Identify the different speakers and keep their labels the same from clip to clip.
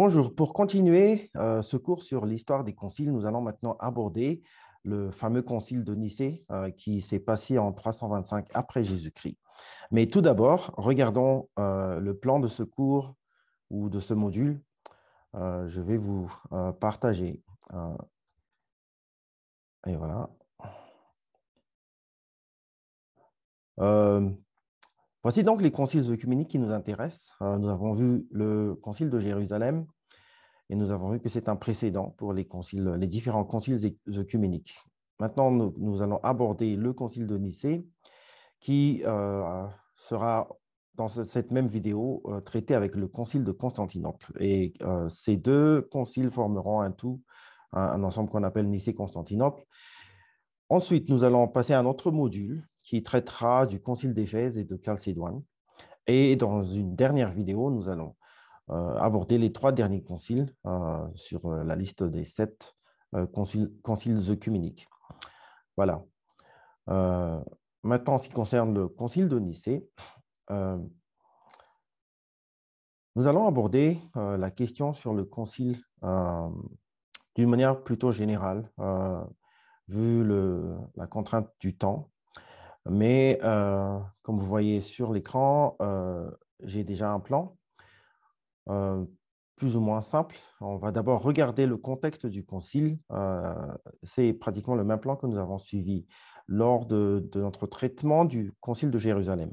Speaker 1: Bonjour, pour continuer euh, ce cours sur l'histoire des conciles, nous allons maintenant aborder le fameux concile de Nicée euh, qui s'est passé en 325 après Jésus-Christ. Mais tout d'abord, regardons euh, le plan de ce cours ou de ce module. je vais vous partager. et voilà. Voici donc les conciles œcuméniques qui nous intéressent. Euh, nous avons vu le concile de Jérusalem et nous avons vu que c'est un précédent pour les, différents conciles œcuméniques. Maintenant, nous, allons aborder le concile de Nicée qui euh, sera dans cette même vidéo euh, traité avec le concile de Constantinople. Et ces deux conciles formeront un tout, un ensemble qu'on appelle Nicée-Constantinople. Ensuite, nous allons passer à un autre module qui traitera du concile d'Éphèse et de Chalcédoine. Et dans une dernière vidéo, nous allons euh, aborder les trois derniers conciles euh, sur euh, la liste des sept conciles, conciles œcuméniques. Voilà. maintenant, en ce qui concerne le concile de Nicée, nous allons aborder la question sur le concile d'une manière plutôt générale, vu la contrainte du temps. Mais euh, comme vous voyez sur l'écran, euh, j'ai déjà un plan euh, plus ou moins simple. On va d'abord regarder le contexte du concile. C'est pratiquement le même plan que nous avons suivi lors de, notre traitement du concile de Jérusalem.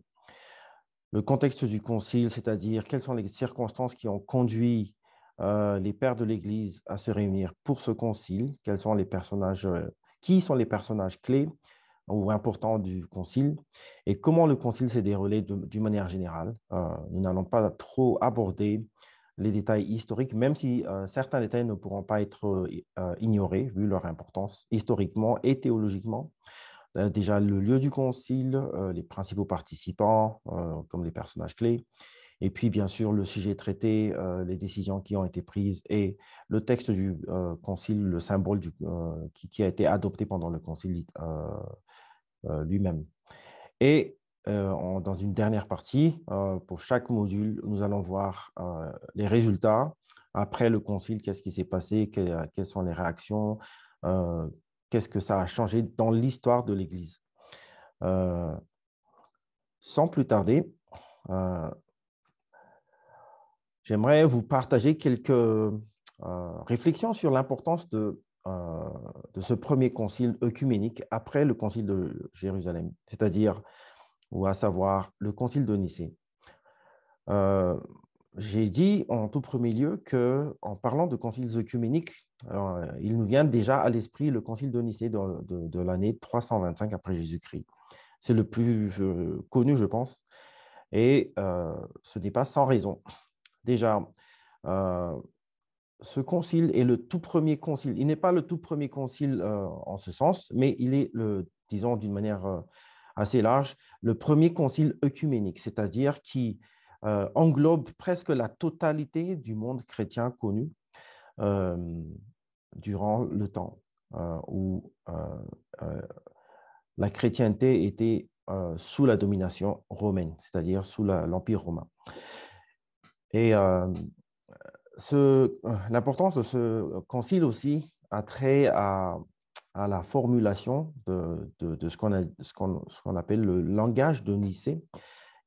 Speaker 1: Le contexte du concile, c'est-à-dire quelles sont les circonstances qui ont conduit les pères de l'Église à se réunir pour ce concile, quels sont les personnages, qui sont les personnages clés, ou important du concile et comment le concile s'est déroulé d'une manière générale. Euh, nous n'allons pas trop aborder les détails historiques, même si euh, certains détails ne pourront pas être euh, ignorés vu leur importance historiquement et théologiquement. déjà, le lieu du concile, les principaux participants, comme les personnages clés, et puis, bien sûr, le sujet traité, les décisions qui ont été prises et le texte du concile, le symbole du, qui, a été adopté pendant le concile euh, lui-même. Et euh, dans une dernière partie, euh, pour chaque module, nous allons voir les résultats après le concile, qu'est-ce qui s'est passé, quelles sont les réactions, qu'est-ce que ça a changé dans l'histoire de l'Église? sans plus tarder, j'aimerais vous partager quelques réflexions sur l'importance de euh, de ce premier concile œcuménique après le concile de Jérusalem, c'est-à-dire, ou à savoir, le concile de Nicée. Euh, j'ai dit en tout premier lieu que, en parlant de conciles œcuméniques, euh, il nous vient déjà à l'esprit le concile de Nicée de, l'année 325 après Jésus-Christ. C'est le plus connu, je pense, et ce n'est pas sans raison. Déjà, ce concile est le tout premier concile. Il n'est pas le tout premier concile euh, en ce sens, mais il est, le, disons d'une manière euh, assez large, le premier concile œcuménique, c'est-à-dire qui euh, englobe presque la totalité du monde chrétien connu durant le temps où la chrétienté était sous la domination romaine, c'est-à-dire sous l'Empire romain. Et euh, l'importance de ce concile aussi a trait à, la formulation de, ce qu'on appelle le langage de Nicée,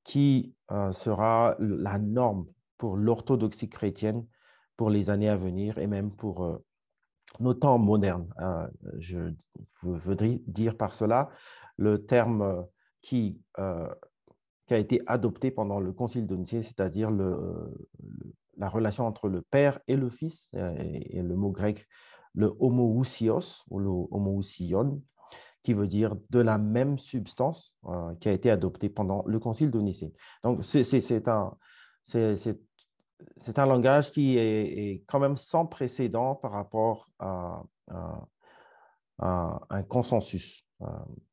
Speaker 1: qui euh, sera la norme pour l'orthodoxie chrétienne pour les années à venir et même pour euh, nos temps modernes. je voudrais dire par cela le terme qui, qui a été adopté pendant le concile de Nicée, c'est-à-dire la relation entre le père et le fils, euh, et, le mot grec, le homoousios ou le homoousion, qui veut dire de la même substance euh, qui a été adoptée pendant le concile de Nicée. Donc, c'est un, un langage qui est, quand même sans précédent par rapport à, un consensus. Euh,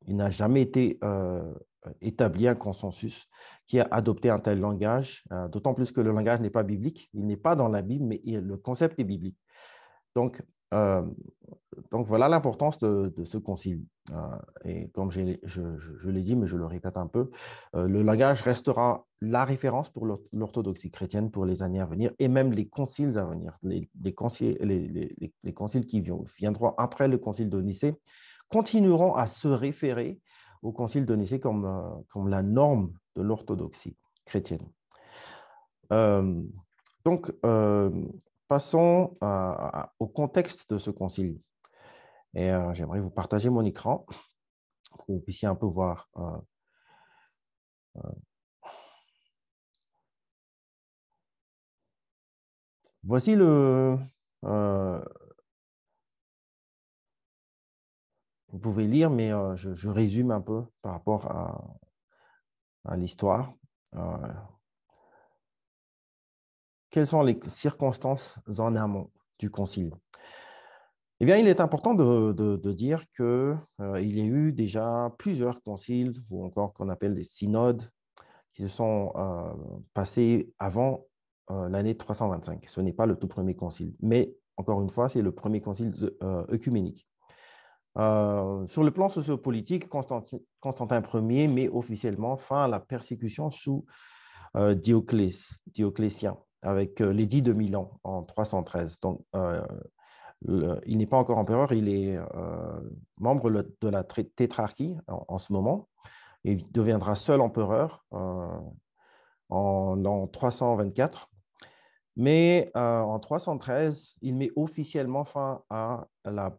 Speaker 1: il n'a jamais été euh, établi un consensus qui a adopté un tel langage, euh, d'autant plus que le langage n'est pas biblique, il n'est pas dans la Bible, mais le concept est biblique. Donc, donc voilà l'importance de, ce concile. et comme je, l'ai dit, mais je le répète un peu, le langage restera la référence pour l'orthodoxie chrétienne pour les années à venir et même les conciles à venir. Les, conciles, les, conciles qui viendront après le concile de Nicée continueront à se référer au concile de Nicée comme, comme la norme de l'orthodoxie chrétienne. donc, Passons au contexte de ce concile. Et euh, j'aimerais vous partager mon écran pour que vous puissiez un peu voir. Euh, euh, voici le. Vous pouvez lire, mais je, résume un peu par rapport à, l'histoire quelles sont les circonstances en amont du concile? Eh bien, il est important de, dire qu'il euh, y a eu déjà plusieurs conciles, ou encore qu'on appelle des synodes, qui se sont euh, passés avant euh, l'année 325. Ce n'est pas le tout premier concile, mais encore une fois, c'est le premier concile œcuménique. Sur le plan sociopolitique, Constantin, Constantin Ier met officiellement fin à la persécution sous Dioclétien avec euh, l'édit de Milan en 313. Donc, euh, il n'est pas encore empereur, il est euh, membre de la tétrarchie en, ce moment. Il deviendra seul empereur en l'an 324. Mais en 313, il met officiellement fin à la,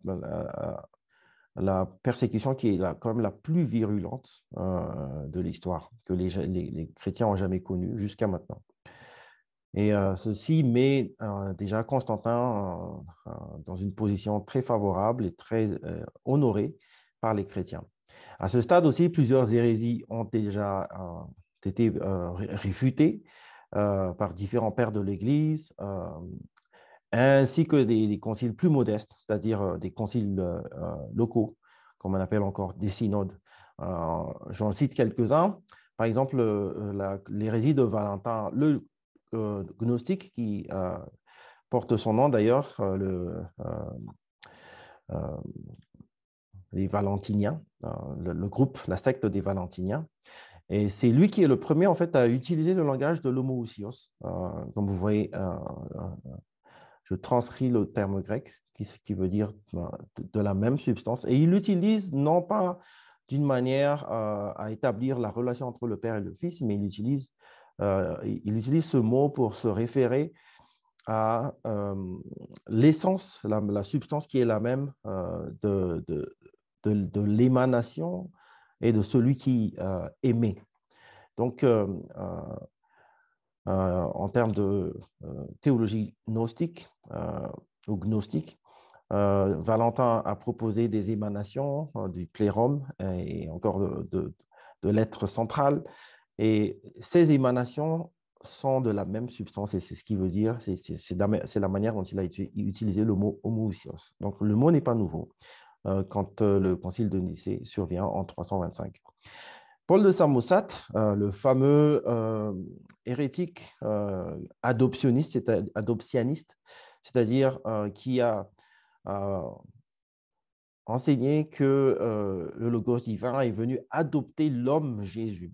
Speaker 1: la persécution qui est la, quand même la plus virulente de l'histoire que les, chrétiens ont jamais connue jusqu'à maintenant. Et ceci met déjà Constantin dans une position très favorable et très honorée par les chrétiens. À ce stade aussi, plusieurs hérésies ont déjà été réfutées par différents pères de l'Église, ainsi que des, conciles plus modestes, c'est-à-dire des conciles locaux, comme on appelle encore des synodes. J'en cite quelques-uns. Par exemple, l'hérésie de Valentin le euh, gnostique qui euh, porte son nom d'ailleurs, euh, le, les Valentiniens, le, groupe, la secte des Valentiniens. Et c'est lui qui est le premier en fait à utiliser le langage de l'homoousios. comme vous voyez, je transcris le terme grec qui, veut dire de, la même substance. Et il l'utilise non pas d'une manière à établir la relation entre le Père et le Fils, mais il utilise euh, il utilise ce mot pour se référer à euh, l'essence, la, substance qui est la même euh, de, de, l'émanation et de celui qui émet. Donc, en termes de théologie gnostique ou gnostique, Valentin a proposé des émanations du plérum et encore de, de l'être central et ces émanations sont de la même substance, et c'est ce qui veut dire, c'est la manière dont il a utilisé le mot homoousios. Donc le mot n'est pas nouveau euh, quand euh, le concile de Nicée survient en 325. Paul de Samosate, euh, le fameux hérétique adoptionniste, adoptionniste, c'est-à-dire qui a enseigné que le Logos divin est venu adopter l'homme Jésus.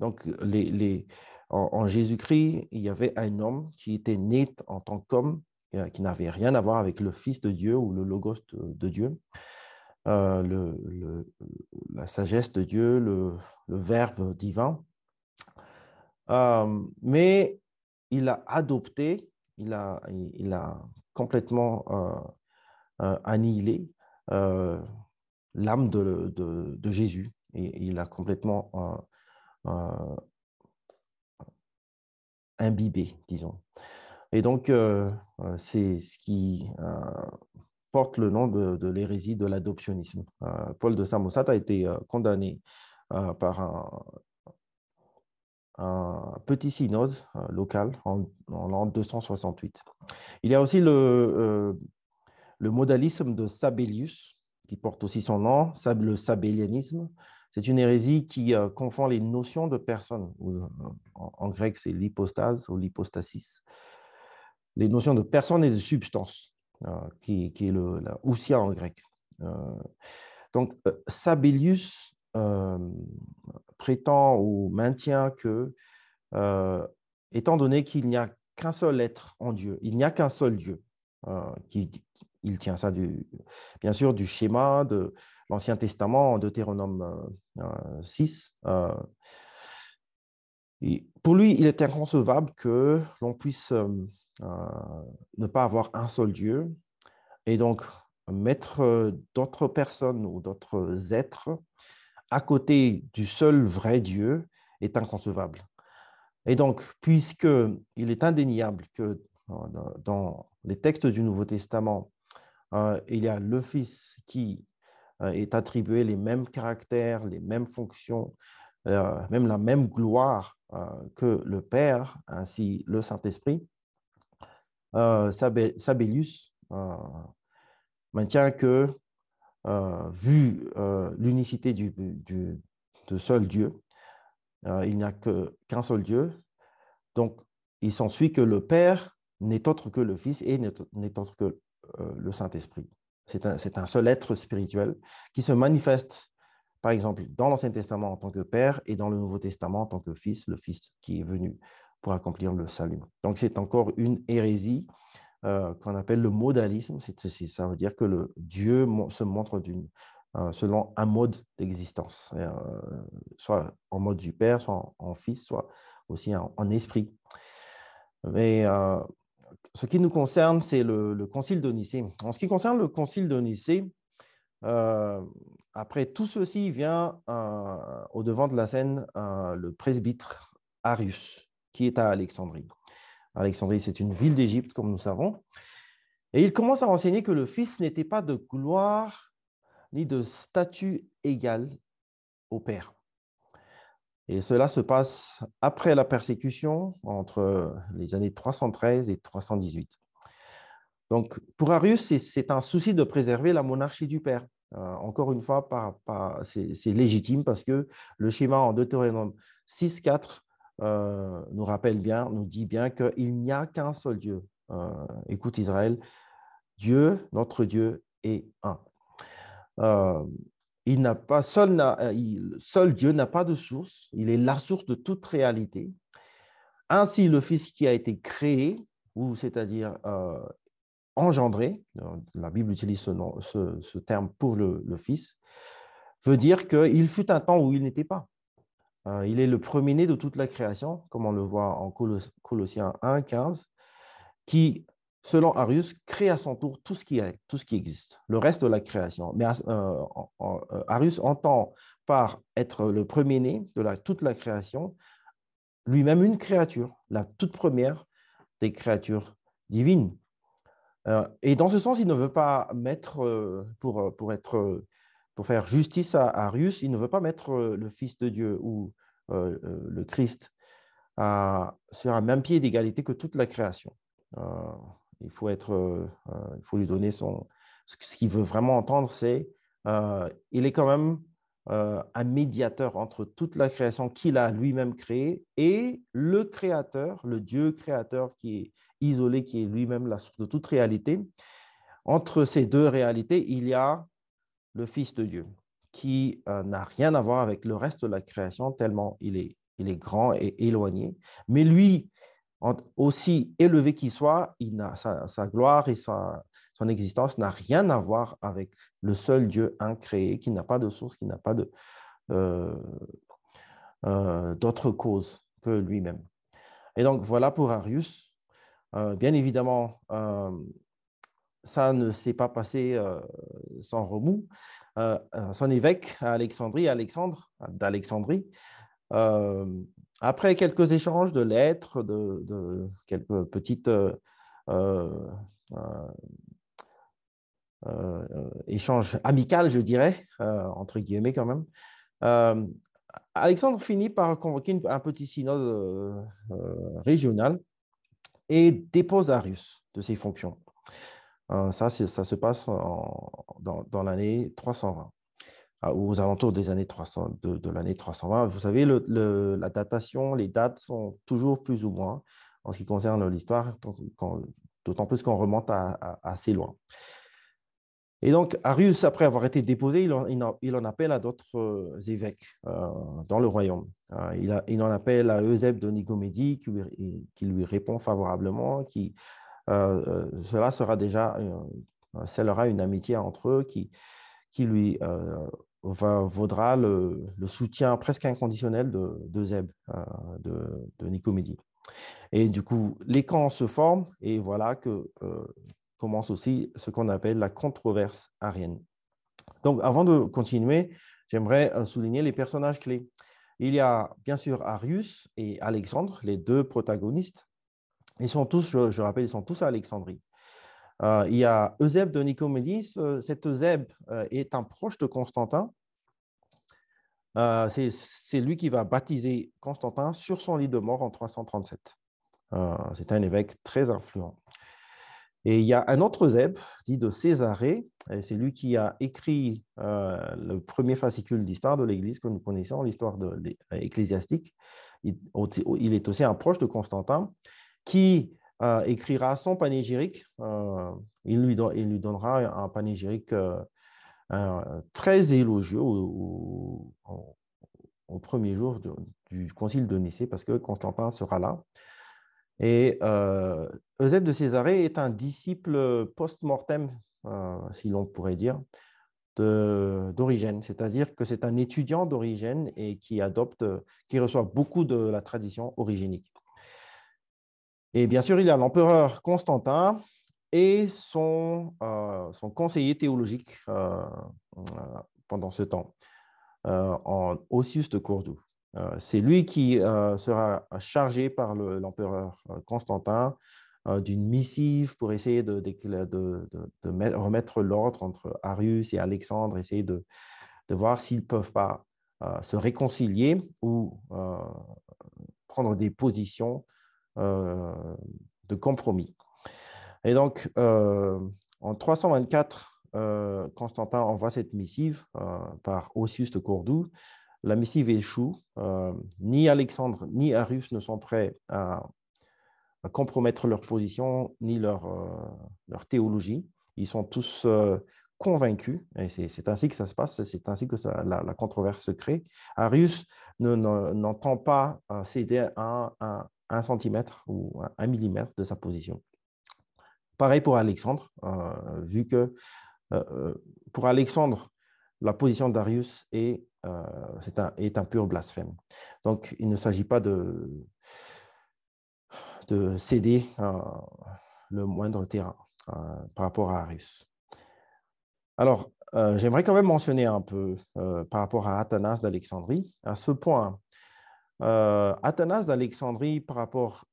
Speaker 1: Donc, en, Jésus-Christ, il y avait un homme qui était né en tant qu'homme, euh, qui n'avait rien à voir avec le Fils de Dieu ou le Logos de, Dieu, euh, la sagesse de Dieu, le, Verbe divin. Euh, mais il a adopté, il a, complètement annihilé l'âme de, de, Jésus et il a complètement euh, imbibé, disons. Et donc, euh, euh, c'est ce qui porte le nom de, l'hérésie de l'adoptionnisme. Paul de Samosat a été condamné par un, petit synode local en, l'an 268. Il y a aussi le, modalisme de Sabellius, qui porte aussi son nom, le sabellianisme, c'est une hérésie qui euh, confond les notions de personne. Euh, en, grec, c'est l'hypostase ou l'hypostasis. Les notions de personne et de substance. Qui, est le, la ousia en grec. donc, Sabellius prétend ou maintient que, étant donné qu'il n'y a qu'un seul être en Dieu, il n'y a qu'un seul Dieu, il tient ça du, bien sûr du schéma de l'Ancien Testament, en Deutéronome 6. Et pour lui, il est inconcevable que l'on puisse ne pas avoir un seul Dieu et donc mettre d'autres personnes ou d'autres êtres à côté du seul vrai Dieu est inconcevable. Et donc, puisqu'il est indéniable que dans les textes du Nouveau Testament, il y a le Fils qui est attribué les mêmes caractères, les mêmes fonctions, même la même gloire que le Père, ainsi le Saint-Esprit, Sabellius maintient que, vu l'unicité du, seul Dieu, il n'y a qu'un seul Dieu. Donc, il s'ensuit que le Père n'est autre que le Fils et n'est autre que le Saint-Esprit. C'est un, seul être spirituel qui se manifeste, par exemple, dans l'Ancien Testament en tant que Père et dans le Nouveau Testament en tant que Fils, le Fils qui est venu pour accomplir le salut. Donc, c'est encore une hérésie euh, qu'on appelle le modalisme. ça veut dire que le Dieu se montre euh, selon un mode d'existence, euh, soit en mode du Père, soit en, Fils, soit aussi en, esprit. Mais ce qui nous concerne, c'est le, concile de Nicée. En ce qui concerne le concile de Nicée, après tout ceci vient au devant de la scène le presbytre Arius, qui est à Alexandrie. Alexandrie, c'est une ville d'Égypte, comme nous savons. Et il commence à enseigner que le Fils n'était pas de gloire ni de statut égal au Père. Et cela se passe après la persécution, entre les années 313 et 318. Donc, pour Arius, c'est un souci de préserver la monarchie du Père. Euh, encore une fois, c'est légitime parce que le schéma en Deutéronome 6, 4 euh, nous rappelle bien, nous dit bien qu'il n'y a qu'un seul Dieu. Euh, écoute Israël, Dieu, notre Dieu, est un. Euh, il n'a pas seul, Dieu n'a pas de source. Il est la source de toute réalité. Ainsi, le Fils qui a été créé, ou c'est-à-dire engendré, la Bible utilise ce, ce, terme pour le, le Fils, veut dire qu'il fut un temps où il n'était pas. Euh, il est le premier-né de toute la création, comme on le voit en Colossiens 1, 15, qui, selon Arius, crée à son tour tout ce qui existe, le reste de la création. Mais euh, euh, Arius entend par être le premier-né de toute la création, lui-même une créature, la toute première des créatures divines. et dans ce sens, il ne veut pas mettre, pour être pour faire justice à Arius, il ne veut pas mettre euh, le Fils de Dieu ou euh, euh, le Christ sur un même pied d'égalité que toute la création. il, faut être, il faut lui donner son... Ce qu'il veut vraiment entendre, c'est il est quand même un médiateur entre toute la création qu'il a lui-même créée et le créateur, le Dieu créateur qui est isolé, qui est lui-même la source de toute réalité. Entre ces deux réalités, il y a le Fils de Dieu, qui euh, n'a rien à voir avec le reste de la création, tellement il est, grand et éloigné. Mais lui, aussi élevé qu'il soit, il a, sa, gloire et sa, son existence n'a rien à voir avec le seul Dieu incréé, qui n'a pas de source, qui n'a pas euh, euh, d'autre cause que lui-même. Et donc voilà pour Arius. bien évidemment, ça ne s'est pas passé euh, sans remous. Euh, euh, son évêque Alexandrie, Alexandre d'Alexandrie, après quelques échanges de lettres, de, quelques petites échanges amicaux, je dirais, entre guillemets quand même, Alexandre finit par convoquer un petit synode régional et dépose Arius de ses fonctions. Euh, ça, ça se passe dans, l'année 320, ah, aux alentours des années 300, de, l'année 320. Vous savez, la datation, les dates sont toujours plus ou moins, en ce qui concerne l'histoire, d'autant plus qu'on remonte assez loin. Et donc, Arius, après avoir été déposé, il en, appelle à d'autres euh, évêques euh, dans le royaume. Il, en appelle à Eusèbe de Nicomédie, qui, lui répond favorablement, qui, cela sera déjà, scellera une amitié entre eux qui, qui lui vaudra le, soutien presque inconditionnel de, de de, de, Nicomédie. Et du coup, les camps se forment et voilà que commence aussi ce qu'on appelle la controverse arienne. Donc, avant de continuer, j'aimerais euh, souligner les personnages clés. Il y a bien sûr Arius et Alexandre, les deux protagonistes. Ils sont tous, je, rappelle, ils sont tous à Alexandrie. Euh, il y a Eusèbe de Nicomédie. Cet Eusèbe euh, est un proche de Constantin. C'est lui qui va baptiser Constantin sur son lit de mort en 337. C'est un évêque très influent. Et il y a un autre Zeb, dit de Césarée, c'est lui qui a écrit euh, le premier fascicule d'histoire de l'Église que nous connaissons, l'histoire ecclésiastique. Il, il, est aussi un proche de Constantin, qui euh, écrira son panégyrique. Euh, il, lui donnera un panégyrique très élogieux au, premier jour du concile de Nicée, parce que Constantin sera là. Et euh, Eusèbe de Césarée est un disciple post-mortem, euh, si l'on pourrait dire, d'Origène, c'est-à-dire que c'est un étudiant d'Origène et qui adopte, qui reçoit beaucoup de la tradition origénique. Et bien sûr, il y a l'empereur Constantin et son, euh, conseiller théologique euh, pendant ce temps, en Ossius de Cordoue. Euh, c'est lui qui euh, sera chargé par l'empereur euh, Constantin d'une missive pour essayer de, remettre l'ordre entre Arius et Alexandre, essayer de, voir s'ils ne peuvent pas se réconcilier ou prendre des positions euh, de compromis. Et donc, euh, en 324, euh, Constantin envoie cette missive par Osius de Cordoue. La missive échoue. ni Alexandre ni Arius ne sont prêts à, compromettre leur position ni leur, leur théologie. Ils sont tous convaincus, et c'est ainsi que ça se passe, c'est ainsi que la, la, controverse se crée. Arius n'entend ne, pas céder à, à, 1 cm ou un millimètre de sa position. Pareil pour Alexandre, euh, vu que euh, euh, pour Alexandre, la position d'Arius est, est, un, pur blasphème. Donc, il ne s'agit pas de, de céder le moindre terrain par rapport à Arius. Alors, j'aimerais quand même mentionner un peu par rapport à Athanas d'Alexandrie, à ce point Athanas d'Alexandrie, par rapport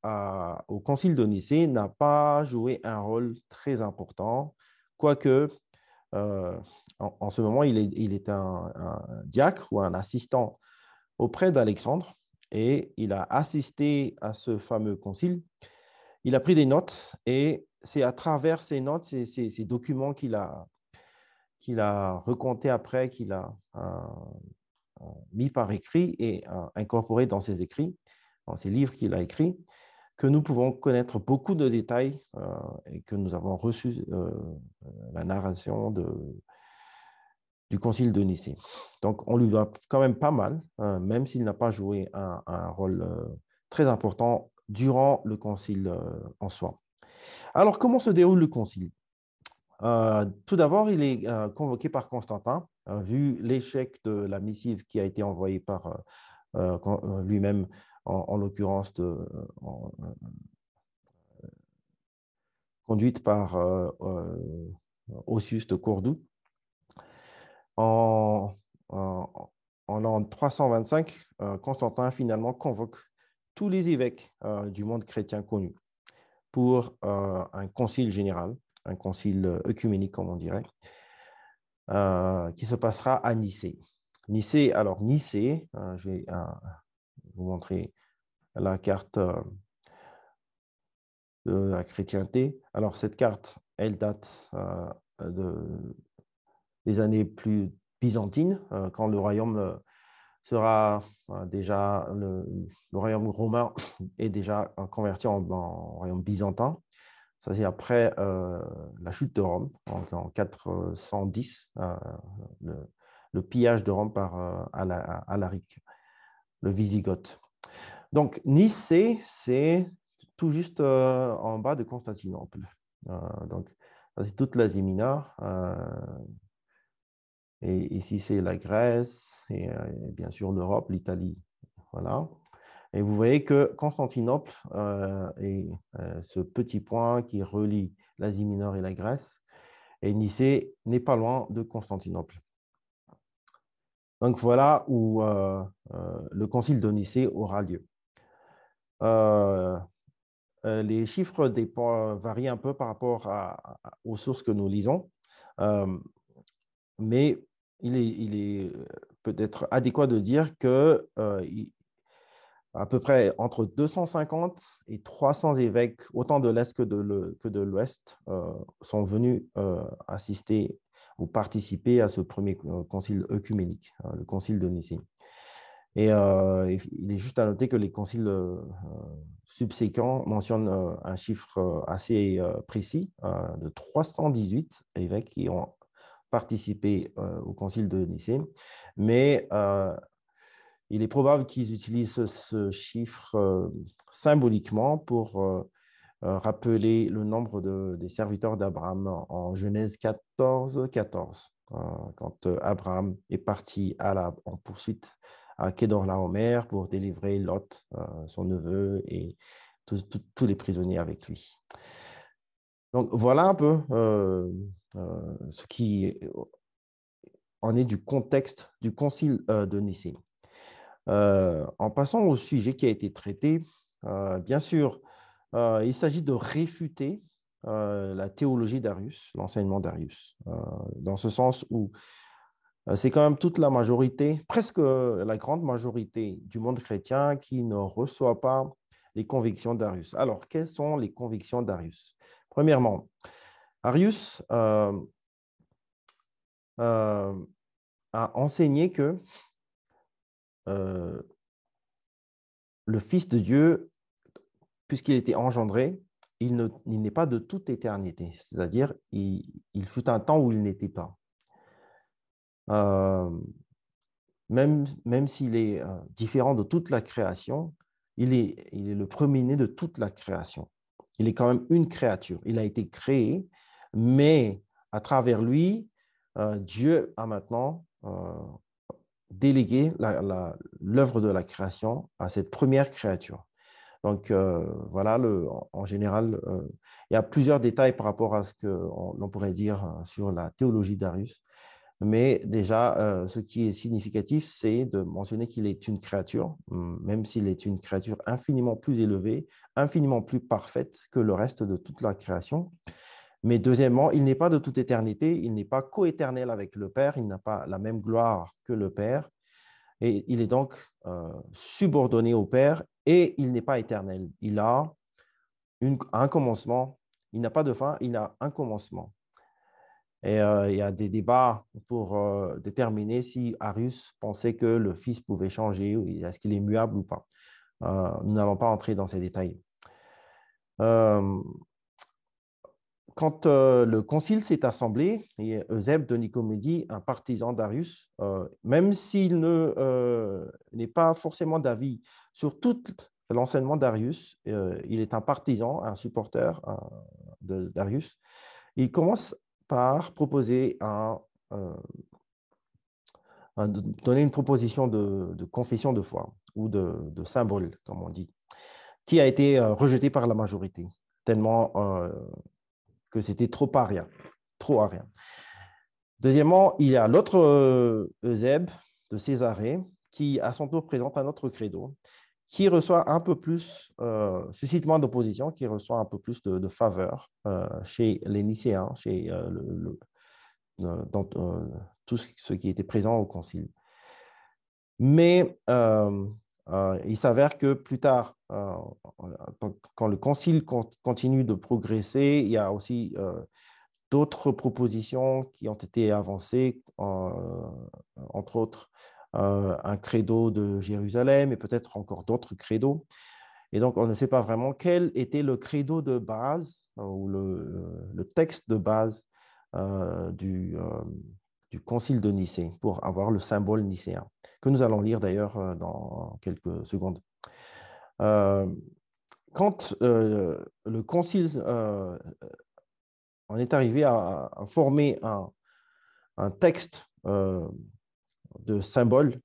Speaker 1: au concile de Nicée, n'a pas joué un rôle très important, quoique euh, en, ce moment, il est, un, diacre ou un assistant auprès d'Alexandre et il a assisté à ce fameux concile. Il a pris des notes et c'est à travers ces notes, ces, ces, documents qu'il a, qu'il a après, qu'il a euh, mis par écrit et euh, incorporé dans ses écrits, dans ses livres qu'il a écrits, que nous pouvons connaître beaucoup de détails euh, et que nous avons reçu euh, la narration de, du Concile de Nicée. Donc, on lui doit quand même pas mal, hein, même s'il n'a pas joué un, rôle euh, très important durant le Concile en soi. Alors, comment se déroule le Concile? Tout d'abord, il est convoqué par Constantin, vu l'échec de la missive qui a été envoyée par lui-même en, l'occurrence euh, conduite par euh, euh, Ossius de Cordoue. En, en, l'an 325, Constantin finalement convoque tous les évêques du monde chrétien connu pour un concile général, un concile œcuménique, comme on dirait, qui se passera à Nicée. Nicée, alors Nicée, je vais vous montrer la carte euh, de la chrétienté. Alors, cette carte, elle date euh, de, des années plus byzantines, euh, quand le royaume sera déjà, le, royaume romain est déjà converti en, royaume byzantin. Ça, c'est après la chute de Rome, en, 410, le, pillage de Rome par Alaric, le Visigoth. Donc, Nicée, c'est tout juste en bas de Constantinople. donc, c'est toute l'Asie mineure. et ici, c'est la Grèce et, bien sûr l'Europe, l'Italie. Voilà. Et vous voyez que Constantinople euh, est euh, ce petit point qui relie l'Asie mineure et la Grèce. Et Nicée n'est pas loin de Constantinople. Donc voilà où euh, le concile de Nicée aura lieu. les chiffres varient un peu par rapport aux sources que nous lisons, mais il est peut-être adéquat de dire que à peu près entre 250 et 300 évêques, autant de l'Est que de l'Ouest, euh, sont venus euh, assister ou participer à ce premier euh, concile œcuménique, hein, le concile de Nicée. Et il est juste à noter que les conciles subséquents mentionnent un chiffre assez précis de 318 évêques qui ont participé au concile de Nicée, mais il est probable qu'ils utilisent ce chiffre euh, symboliquement pour euh, euh, rappeler le nombre des serviteurs d'Abraham en Genèse 14, 14, quand Abraham est parti en poursuite à Kedorlaomer pour délivrer Lot, son neveu, et tous, les prisonniers avec lui. Donc voilà un peu ce qui en est du contexte du concile de Nicée. Euh, en passant au sujet qui a été traité, euh, bien sûr, euh, il s'agit de réfuter la théologie d'Arius, l'enseignement d'Arius, dans ce sens où c'est quand même toute la majorité, presque la grande majorité du monde chrétien qui ne reçoit pas les convictions d'Arius. Alors, quelles sont les convictions d'Arius? Premièrement, Arius a enseigné que euh, le Fils de Dieu, puisqu'il était engendré, il n'est pas de toute éternité, c'est-à-dire il, fut un temps où il n'était pas. Euh, même même s'il est euh, différent de toute la création, il est, il est le premier-né de toute la création. Il est quand même une créature. Il a été créé, mais à travers lui, Dieu a maintenant déléguer l'œuvre de la création à cette première créature. Donc euh, voilà, en, général, euh, il y a plusieurs détails par rapport à ce qu'on pourrait dire euh, sur la théologie d'Arius. Mais déjà, ce qui est significatif, c'est de mentionner qu'il est une créature, hum, même s'il est une créature infiniment plus élevée, infiniment plus parfaite que le reste de toute la création. Mais deuxièmement, il n'est pas de toute éternité, il n'est pas coéternel avec le Père, il n'a pas la même gloire que le Père, et il est donc euh, subordonné au Père, et il n'est pas éternel. Il a un commencement, il n'a pas de fin, il a un commencement. Et euh, il y a des débats pour euh, déterminer si Arius pensait que le Fils pouvait changer, est-ce qu'il est muable ou pas. nous n'allons pas entrer dans ces détails quand euh, le concile s'est assemblé, et de Nicomédie, un partisan d'Arius, euh, même s'il euh, n'est pas forcément d'avis sur tout l'enseignement d'Arius, il est un partisan, un supporter d'Arius, il commence par proposer un, donner une proposition de, confession de foi ou de, de, symbole, comme on dit, qui a été rejetée par la majorité, tellement que c'était trop à rien. Trop à rien. Deuxièmement, il y a l'autre euh, Eusèbe de Césarée qui, à son tour, présente un autre credo qui reçoit un peu plus, euh, suscite moins d'opposition, qui reçoit un peu plus de, faveur euh, chez les lycéens, chez le, dans tout ce qui était présent au concile. Mais euh, il s'avère que plus tard, euh, quand le concile continue de progresser, il y a aussi euh, d'autres propositions qui ont été avancées, entre autres un credo de Jérusalem et peut-être encore d'autres credos. Et donc, on ne sait pas vraiment quel était le credo de base ou le, texte de base du, du concile de Nicée pour avoir le symbole nicéen, que nous allons lire d'ailleurs dans quelques secondes. quand le concile on est arrivé à, former un, texte de symbole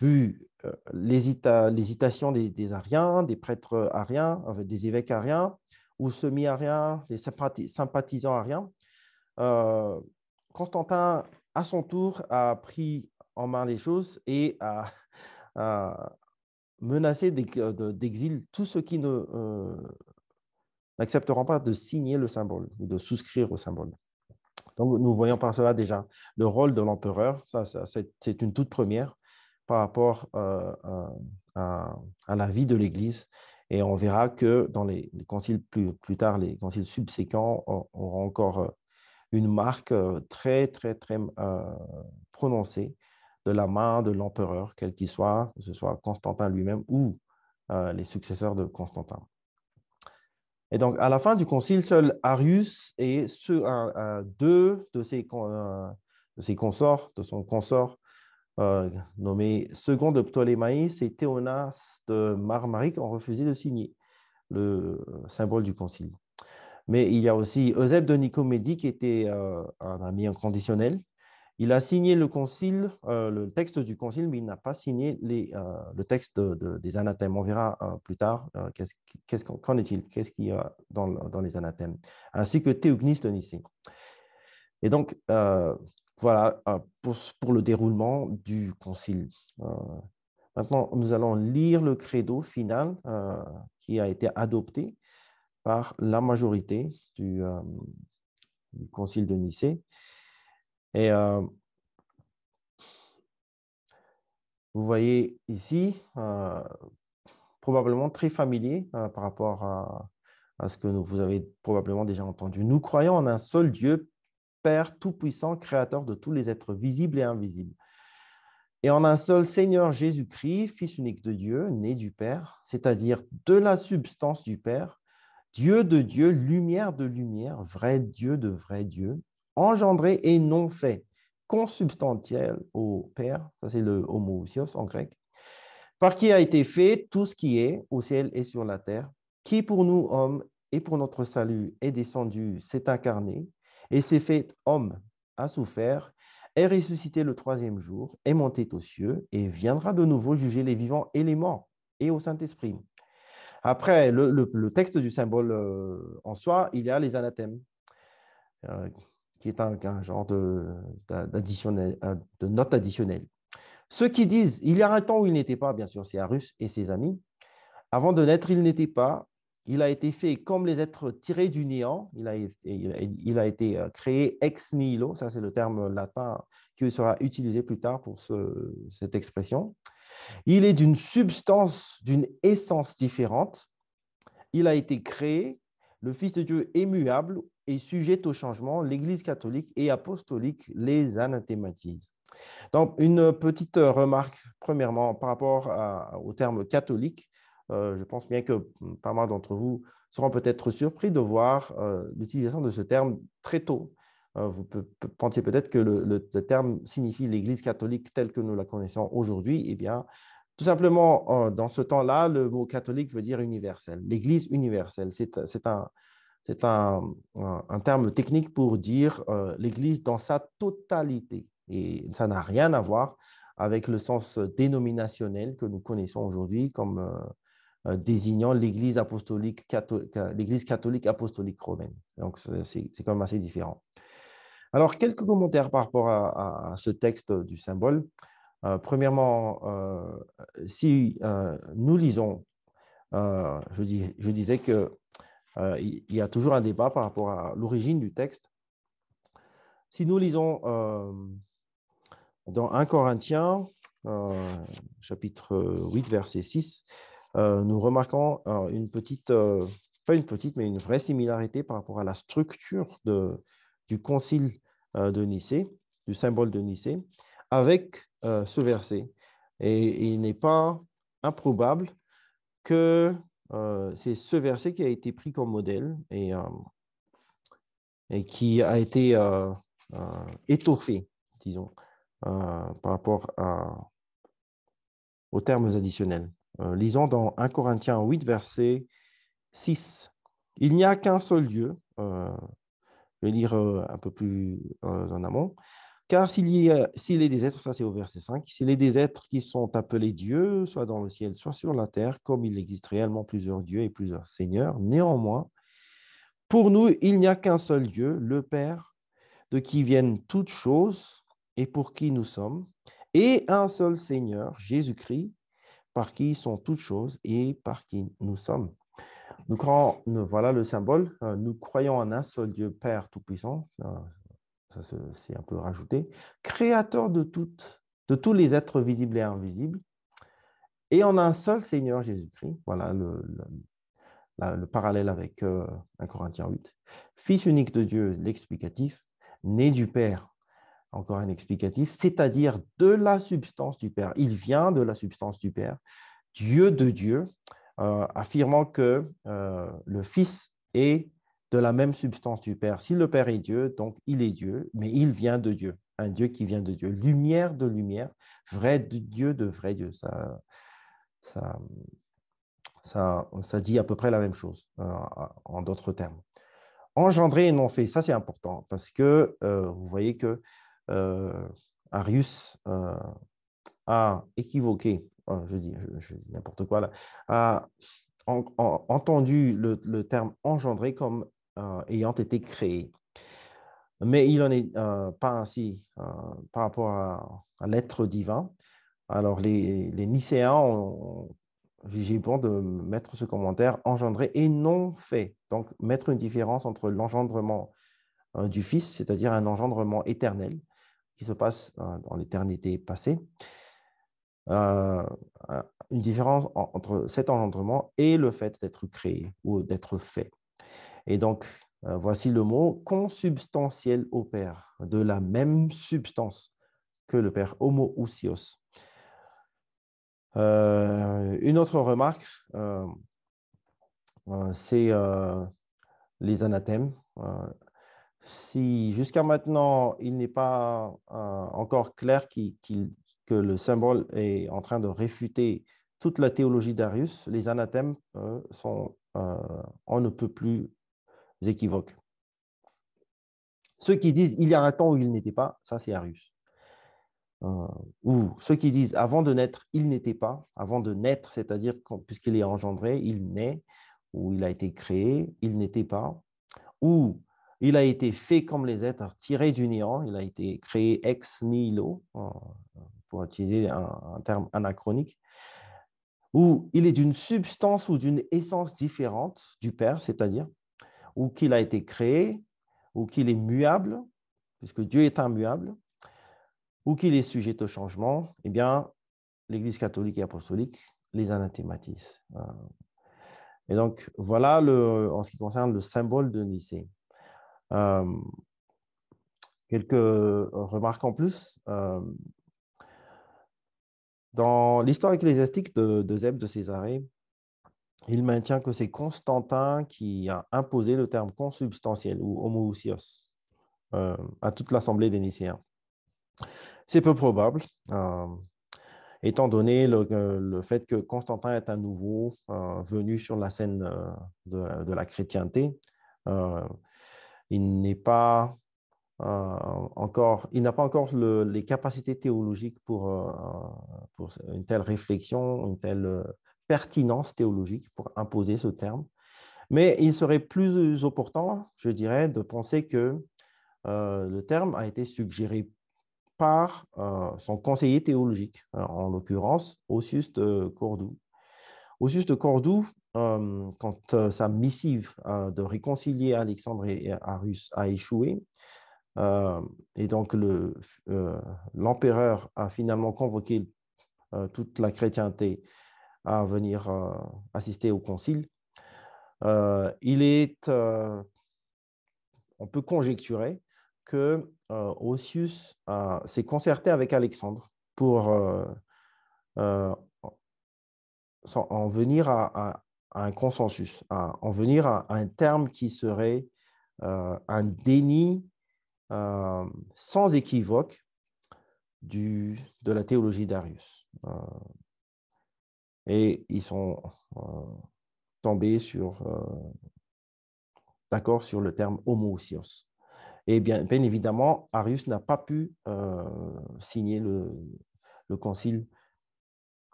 Speaker 1: vu l'hésitation des, des, Ariens, des prêtres ariens, des évêques ariens ou semi-ariens, des sympathisants ariens. Constantin, à son tour, a pris en main les choses et a, menacé d'exil tous ceux qui euh, n'accepteront pas de signer le symbole ou de souscrire au symbole. Donc, nous voyons par cela déjà le rôle de l'empereur. Ça, c'est une toute première par rapport euh, à, la vie de l'Église. Et on verra que dans les, conciles plus, plus, tard, les conciles subséquents auront encore euh, une marque très, très, très prononcée de la main de l'empereur, quel qu'il soit, que ce soit Constantin lui-même ou les successeurs de Constantin. Et donc, à la fin du concile, seul Arius et deux de ses, consorts, de son consort, nommé second de Ptolémaïs et Théonas de Marmarique, ont refusé de signer le symbole du concile. Mais il y a aussi Eusèbe de Nicomédie qui était euh, un ami inconditionnel. Il a signé le concile, euh, le texte du concile, mais il n'a pas signé euh, le texte des anathèmes. On verra plus tard qu'en est-il, qu'est-ce qu'il y a dans, les anathèmes, ainsi que Théognis de Nicée. Et donc, voilà pour, le déroulement du concile. maintenant, nous allons lire le credo final qui a été adopté par la majorité du, euh, Concile de Nicée. Et euh, vous voyez ici, euh, probablement très familier par rapport à, à ce que vous avez probablement déjà entendu. Nous croyons en un seul Dieu, Père Tout-Puissant, Créateur de tous les êtres visibles et invisibles. Et en un seul Seigneur Jésus-Christ, Fils unique de Dieu, né du Père, c'est-à-dire de la substance du Père, Dieu de Dieu, lumière de lumière, vrai Dieu de vrai Dieu, engendré et non fait, consubstantiel au Père, ça c'est le homoousios en grec, par qui a été fait tout ce qui est au ciel et sur la terre, qui pour nous hommes et pour notre salut est descendu, s'est incarné, et s'est fait homme, a souffert, est ressuscité le troisième jour, est monté aux cieux, et viendra de nouveau juger les vivants et les morts, et au Saint-Esprit après, le, texte du symbole euh, en soi, il y a les anathèmes, euh, qui est un, genre de, euh, note additionnelle. Ceux qui disent, il y a un temps où il n'était pas, bien sûr, c'est Arus et ses amis. Avant de naître, il n'était pas. Il a été fait comme les êtres tirés du néant. Il a, il a été créé ex nihilo. Ça, c'est le terme latin qui sera utilisé plus tard pour cette expression. Il est d'une substance, d'une essence différente. Il a été créé, le Fils de Dieu est muable et sujet au changement. L'Église catholique et apostolique les anathématise. Donc, une petite remarque, premièrement, par rapport au terme catholique. Euh, je pense bien que pas mal d'entre vous seront peut-être surpris de voir euh, l'utilisation de ce terme très tôt vous pensiez peut-être que le, terme signifie l'Église catholique telle que nous la connaissons aujourd'hui. Eh bien, tout simplement, dans ce temps-là, le mot catholique veut dire universel. L'Église universelle, c'est un, un, un, terme technique pour dire euh, l'Église dans sa totalité. Et ça n'a rien à voir avec le sens dénominationnel que nous connaissons aujourd'hui comme euh, désignant l'Église apostolique, l'Église catholique apostolique romaine. Donc, c'est quand même assez différent. Alors, quelques commentaires par rapport à, ce texte du symbole. Euh, premièrement, euh, si euh, nous lisons, je, disais qu'il y a toujours un débat par rapport à l'origine du texte. Si nous lisons dans 1 Corinthiens, chapitre 8, verset 6, nous remarquons une petite, pas une petite, mais une vraie similarité par rapport à la structure du concile de Nicée, du symbole de Nicée, avec euh, ce verset. Et il n'est pas improbable que c'est ce verset qui a été pris comme modèle et, et qui a été étoffé, disons, par rapport aux termes additionnels. lisons dans 1 Corinthiens 8, verset 6. Il n'y a qu'un seul Dieu. Lire un peu plus en amont. Car s'il est des êtres, ça c'est au verset 5, s'il est des êtres qui sont appelés dieux, soit dans le ciel, soit sur la terre, comme il existe réellement plusieurs dieux et plusieurs seigneurs, néanmoins, pour nous, il n'y a qu'un seul Dieu, le Père, de qui viennent toutes choses et pour qui nous sommes, et un seul Seigneur, Jésus-Christ, par qui sont toutes choses et par qui nous sommes. Nous croyons, voilà le symbole, euh, nous croyons en un seul Dieu Père Tout-Puissant, ça c'est un peu rajouté, créateur de, toutes, de tous les êtres visibles et invisibles, et en un seul Seigneur Jésus-Christ. Voilà le, le, parallèle avec 1 euh, Corinthiens 8. Fils unique de Dieu, l'explicatif, né du Père, encore un explicatif, c'est-à-dire de la substance du Père. Il vient de la substance du Père, Dieu de Dieu, euh, affirmant que euh, le Fils est de la même substance du Père. Si le Père est Dieu, donc il est Dieu, mais il vient de Dieu, un Dieu qui vient de Dieu. Lumière de lumière, vrai Dieu de vrai Dieu. Ça, ça, dit à peu près la même chose, euh, en d'autres termes. Engendré et non fait, ça c'est important, parce que vous voyez que Arius a équivoqué, je dis, je, dis n'importe quoi là, a entendu le, le, terme engendré comme euh, ayant été créé. Mais il n'en est euh, pas ainsi euh, par rapport à, l'être divin. Alors, les, les Nicéens ont, jugé bon de mettre ce commentaire engendré et non fait. Donc, mettre une différence entre l'engendrement du Fils, c'est-à-dire un engendrement éternel qui se passe dans l'éternité passée, une différence entre cet engendrement et le fait d'être créé ou d'être fait. Et donc, euh, voici le mot consubstantiel au Père, de la même substance que le Père, homoousios. Euh, une autre remarque, euh, c'est les anathèmes. si jusqu'à maintenant, il n'est pas encore clair que le symbole est en train de réfuter toute la théologie d'Arius, les anathèmes sont, on ne peut plus équivoques. Ceux qui disent il y a un temps où il n'était pas, ça c'est Arius. Euh, ou ceux qui disent avant de naître, il n'était pas, avant de naître, c'est-à-dire puisqu'il est engendré, il naît, ou il a été créé, il n'était pas, ou il a été fait comme les êtres, tiré du néant, il a été créé ex nihilo, euh, pour utiliser un terme anachronique, ou il est d'une substance ou d'une essence différente du Père, c'est-à-dire ou qu'il a été créé, ou qu'il est muable, puisque Dieu est immuable, ou qu'il est sujet au changement, eh bien, l'Église catholique et apostolique les anathématise. Euh, et donc, voilà en ce qui concerne le symbole de Nicée. Euh, quelques remarques en plus. Euh, dans l'histoire ecclésiastique de, de Zeb de Césarée, il maintient que c'est Constantin qui a imposé le terme consubstantiel ou homoousios euh, à toute l'assemblée des Nicéens. C'est peu probable, euh, étant donné le, fait que Constantin est à nouveau euh, venu sur la scène de, la chrétienté. il n'est pas encore, il n'a pas encore les capacités théologiques pour, pour une telle réflexion, une telle pertinence théologique pour imposer ce terme. Mais il serait plus opportun, je dirais, de penser que euh, le terme a été suggéré par euh, son conseiller théologique, euh, en l'occurrence Osius de Cordoue. Osius de Cordoue, quand sa missive de réconcilier Alexandre et Arus a échoué, et donc l'empereur a finalement convoqué toute la chrétienté à venir euh, assister au concile. Euh, il est, euh, on peut conjecturer que Osius s'est concerté avec Alexandre pour en venir à, un consensus, en venir à, un terme qui serait un déni sans équivoque du, de la théologie d'Arius. et ils sont tombés sur, d'accord sur le terme homoousios. Et bien, bien évidemment, Arius n'a pas pu signer le, le concile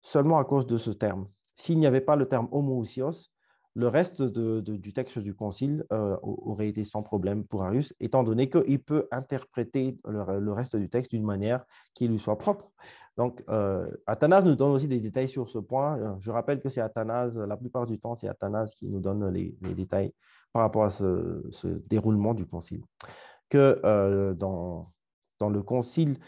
Speaker 1: seulement à cause de ce terme. S'il n'y avait pas le terme homoousios, le reste du texte du concile euh, aurait été sans problème pour Arius, étant donné qu'il peut interpréter le, reste du texte d'une manière qui lui soit propre. Donc, euh, Athanase nous donne aussi des détails sur ce point. Euh, je rappelle que c'est Athanase, la plupart du temps, c'est Athanase qui nous donne les, détails par rapport à ce, déroulement du concile. Que dans, dans le concile,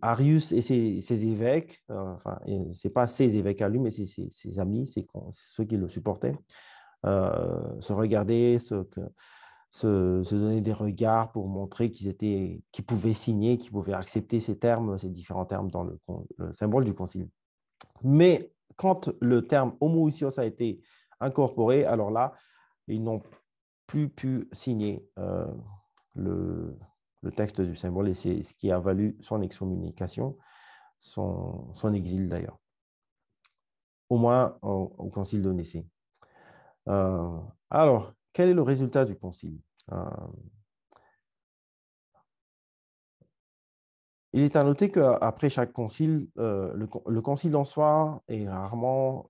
Speaker 1: Arius et ses, évêques, euh, enfin, ce n'est pas ses évêques à lui, mais c'est ses, amis, c'est ceux qui le supportaient, euh, se regarder, se, donner des regards pour montrer qu'ils étaient, qu'ils pouvaient signer, qu'ils pouvaient accepter ces termes, ces différents termes dans le, symbole du concile. Mais quand le terme homoousios a été incorporé, alors là, ils n'ont plus pu signer euh, le, texte du symbole, et c'est ce qui a valu son excommunication, son, exil d'ailleurs, au moins au, concile de Nicée. Euh, alors, quel est le résultat du concile? Euh, Il est à noter qu'après chaque concile, euh, le, concile en soi est rarement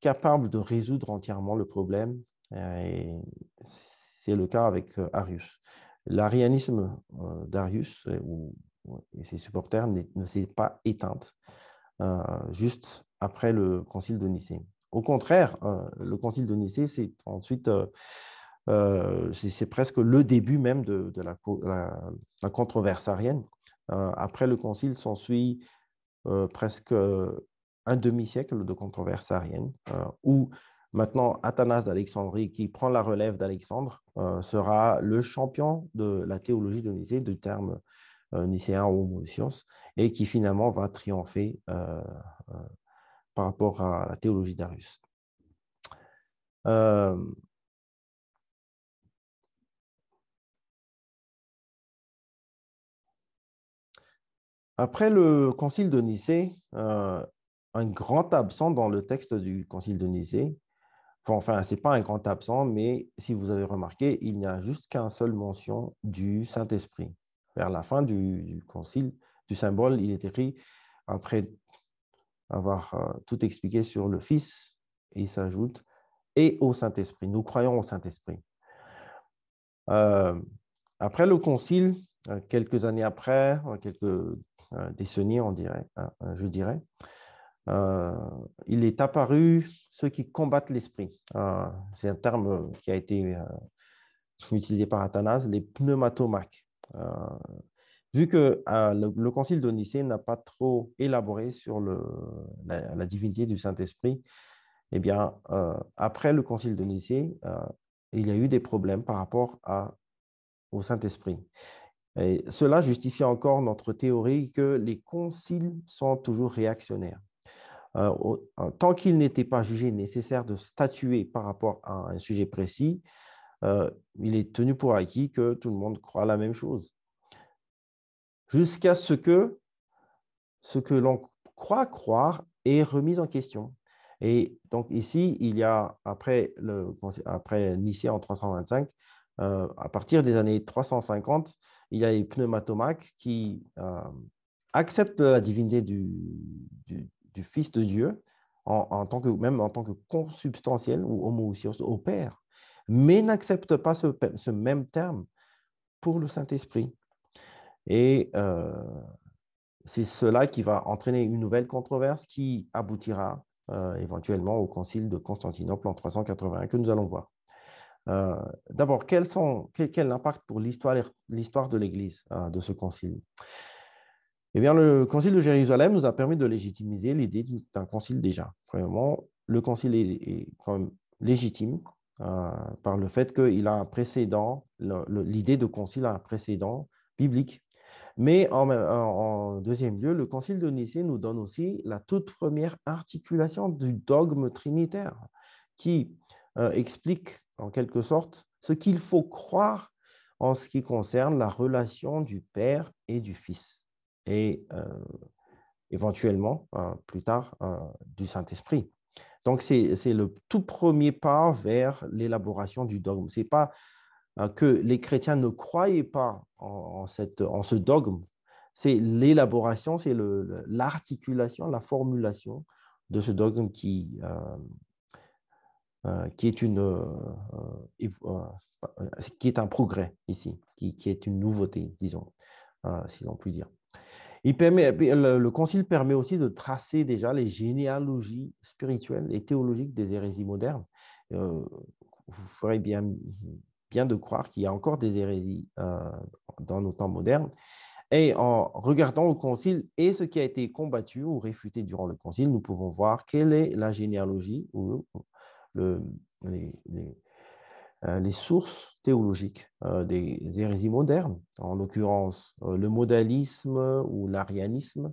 Speaker 1: capable de résoudre entièrement le problème. C'est le cas avec Arius. L'arianisme d'Arius et ses supporters ne s'est pas éteinte juste après le concile de Nicée. Au contraire, euh, le concile de Nicée, c'est ensuite, c'est presque le début même de, la, controverse arienne. après le concile s'ensuit presque un demi-siècle de controverse arienne, où Maintenant, Athanas d'Alexandrie, qui prend la relève d'Alexandre, euh, sera le champion de la théologie de Nicée, du terme euh, nicéen ou homoscience, et qui finalement va triompher euh, par rapport à la théologie d'Arius. Après le concile de Nicée, un grand absent dans le texte du concile de Nicée, Enfin, ce n'est pas un grand absent, mais si vous avez remarqué, il n'y a juste qu'un seul mention du Saint-Esprit. Vers la fin du, concile, du symbole, il est écrit, après avoir euh, tout expliqué sur le Fils, et il s'ajoute, et au Saint-Esprit. Nous croyons au Saint-Esprit. Euh, après le concile, euh, quelques années après, quelques décennies, on dirait, je dirais, il est apparu ceux qui combattent l'esprit. C'est un terme qui a été utilisé par Athanase, les pneumatomaques. Vu que le, concile de Nicée n'a pas trop élaboré sur la, divinité du Saint-Esprit, eh bien, après le concile de Nicée, il y a eu des problèmes par rapport au Saint-Esprit. Cela justifie encore notre théorie que les conciles sont toujours réactionnaires. Euh, tant qu'il n'était pas jugé nécessaire de statuer par rapport à un sujet précis, euh, il est tenu pour acquis que tout le monde croit la même chose. Jusqu'à ce que ce que l'on croit croire est remis en question. Et donc ici, il y a, après, le, après Nicée en 325, euh, à partir des années 350, il y a les pneumatomaques qui acceptent la divinité du, du Fils de Dieu, en, tant que, même en tant que consubstantiel ou homoousios au Père, mais n'accepte pas ce, même terme pour le Saint-Esprit. Et euh, c'est cela qui va entraîner une nouvelle controverse qui aboutira euh, éventuellement au concile de Constantinople en 381 que nous allons voir. Euh, d'abord, quel, quel, impact pour l'histoire de l'Église de ce concile? Eh bien, le Concile de Jérusalem nous a permis de légitimiser l'idée d'un concile déjà. Premièrement, le concile est, quand même légitime par le fait qu'il a un précédent, l'idée de concile a un précédent biblique. Mais en, deuxième lieu, le Concile de Nicée nous donne aussi la toute première articulation du dogme trinitaire qui euh, explique en quelque sorte ce qu'il faut croire en ce qui concerne la relation du Père et du Fils, et euh, éventuellement, euh, plus tard, du Saint-Esprit. Donc, c'est le tout premier pas vers l'élaboration du dogme. Ce pas que les chrétiens ne croyaient pas en, cette, en ce dogme, c'est l'élaboration, c'est l'articulation, la formulation de ce dogme qui, euh, euh, qui, est une, qui est un progrès ici, qui, qui est une nouveauté, disons, si l'on peut dire. Il permet, le, Concile permet aussi de tracer déjà les généalogies spirituelles et théologiques des hérésies modernes. vous ferez bien, de croire qu'il y a encore des hérésies euh, dans nos temps modernes. Et en regardant le Concile et ce qui a été combattu ou réfuté durant le Concile, nous pouvons voir quelle est la généalogie ou euh, les, sources théologiques euh, des hérésies modernes, en l'occurrence le modalisme ou l'arianisme.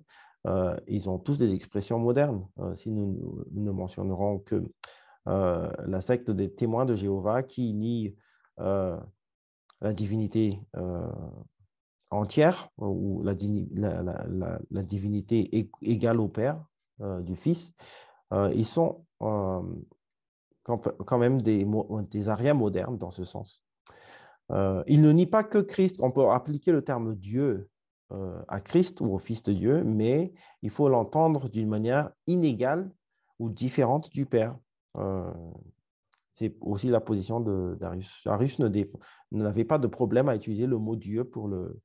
Speaker 1: ils ont tous des expressions modernes. si nous, ne mentionnerons que la secte des témoins de Jéhovah qui nie la divinité euh, entière ou la, divinité égale au Père euh, du Fils, ils sont quand même des, des modernes dans ce sens. ils ne nient pas que Christ, on peut appliquer le terme Dieu à Christ ou au Fils de Dieu, mais il faut l'entendre d'une manière inégale ou différente du Père. C'est aussi la position d'Arius. Arius n'avait pas de problème à utiliser le mot Dieu pour le,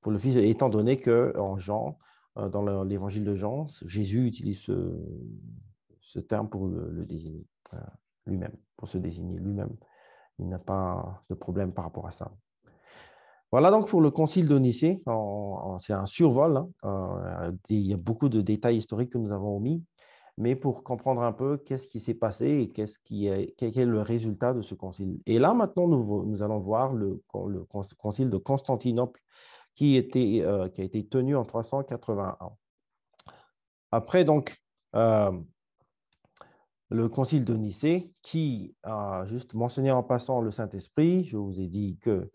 Speaker 1: pour le Fils, étant donné qu'en Jean, euh, dans l'évangile de Jean, Jésus utilise ce, terme pour le, désigner euh, lui-même, pour se désigner lui-même. Il n'a pas de problème par rapport à ça. Voilà donc pour le concile de Nicée. C'est un survol. Hein. Euh, il y a beaucoup de détails historiques que nous avons omis mais pour comprendre un peu qu'est-ce qui s'est passé et qu'est-ce qui quel est le résultat de ce concile. Et là, maintenant, nous, nous allons voir le, le, concile de Constantinople qui, euh, qui a été tenu en 381. Après, donc, euh, le concile de Nicée, qui a juste mentionné en passant le Saint-Esprit, je vous ai dit que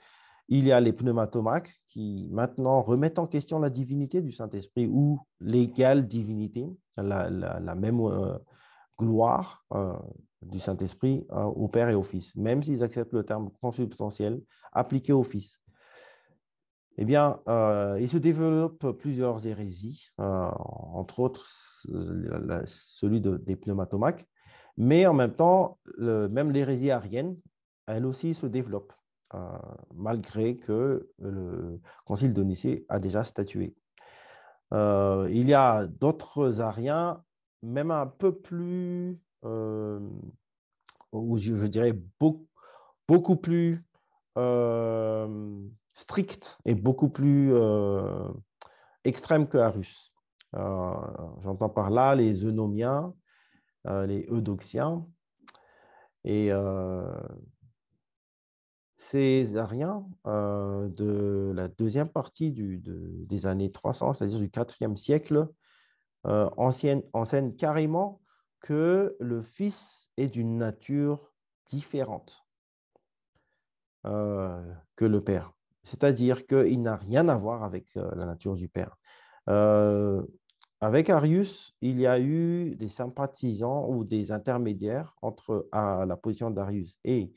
Speaker 1: il y a les pneumatomaques qui maintenant remettent en question la divinité du Saint-Esprit ou l'égale divinité, la, même euh, gloire euh, du Saint-Esprit euh, au Père et au Fils, même s'ils acceptent le terme consubstantiel appliqué au Fils. Eh bien, il se développe plusieurs hérésies, entre autres celui des pneumatomaques, mais en même temps, même l'hérésie arienne, elle aussi se développe. Euh, malgré que le Concile de Nicée a déjà statué. Euh, il y a d'autres ariens, même un peu plus, euh, ou je, dirais beaucoup, beaucoup plus stricts et beaucoup plus extrêmes que Arus. J'entends par là les eunomiens, les eudoxiens, et Ariens euh, de la deuxième partie des années 300, c'est-à-dire du IVe siècle, euh, enseignent carrément que le Fils est d'une nature différente euh, que le Père. C'est-à-dire qu'il n'a rien à voir avec la nature du Père. avec Arius, il y a eu des sympathisants ou des intermédiaires entre la position d'Arius et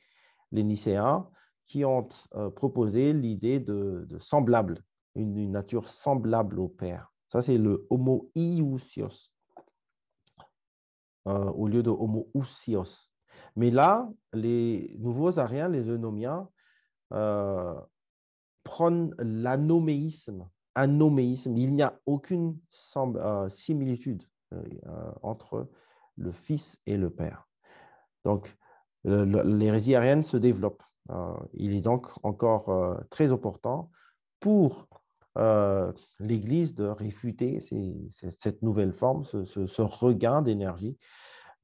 Speaker 1: les Nicéens qui ont euh, proposé l'idée de, semblable, une, nature semblable au Père. Ça, c'est le homo iousios euh, au lieu de homo ousios. Mais là, les nouveaux ariens, les eunomiens, euh, prennent l'anoméisme. Anoméisme. Il n'y a aucune similitude entre le Fils et le Père. Donc, l'hérésie arienne se développe. Euh, il est donc encore euh, très important pour euh, l'Église de réfuter cette nouvelle forme, ce, regain d'énergie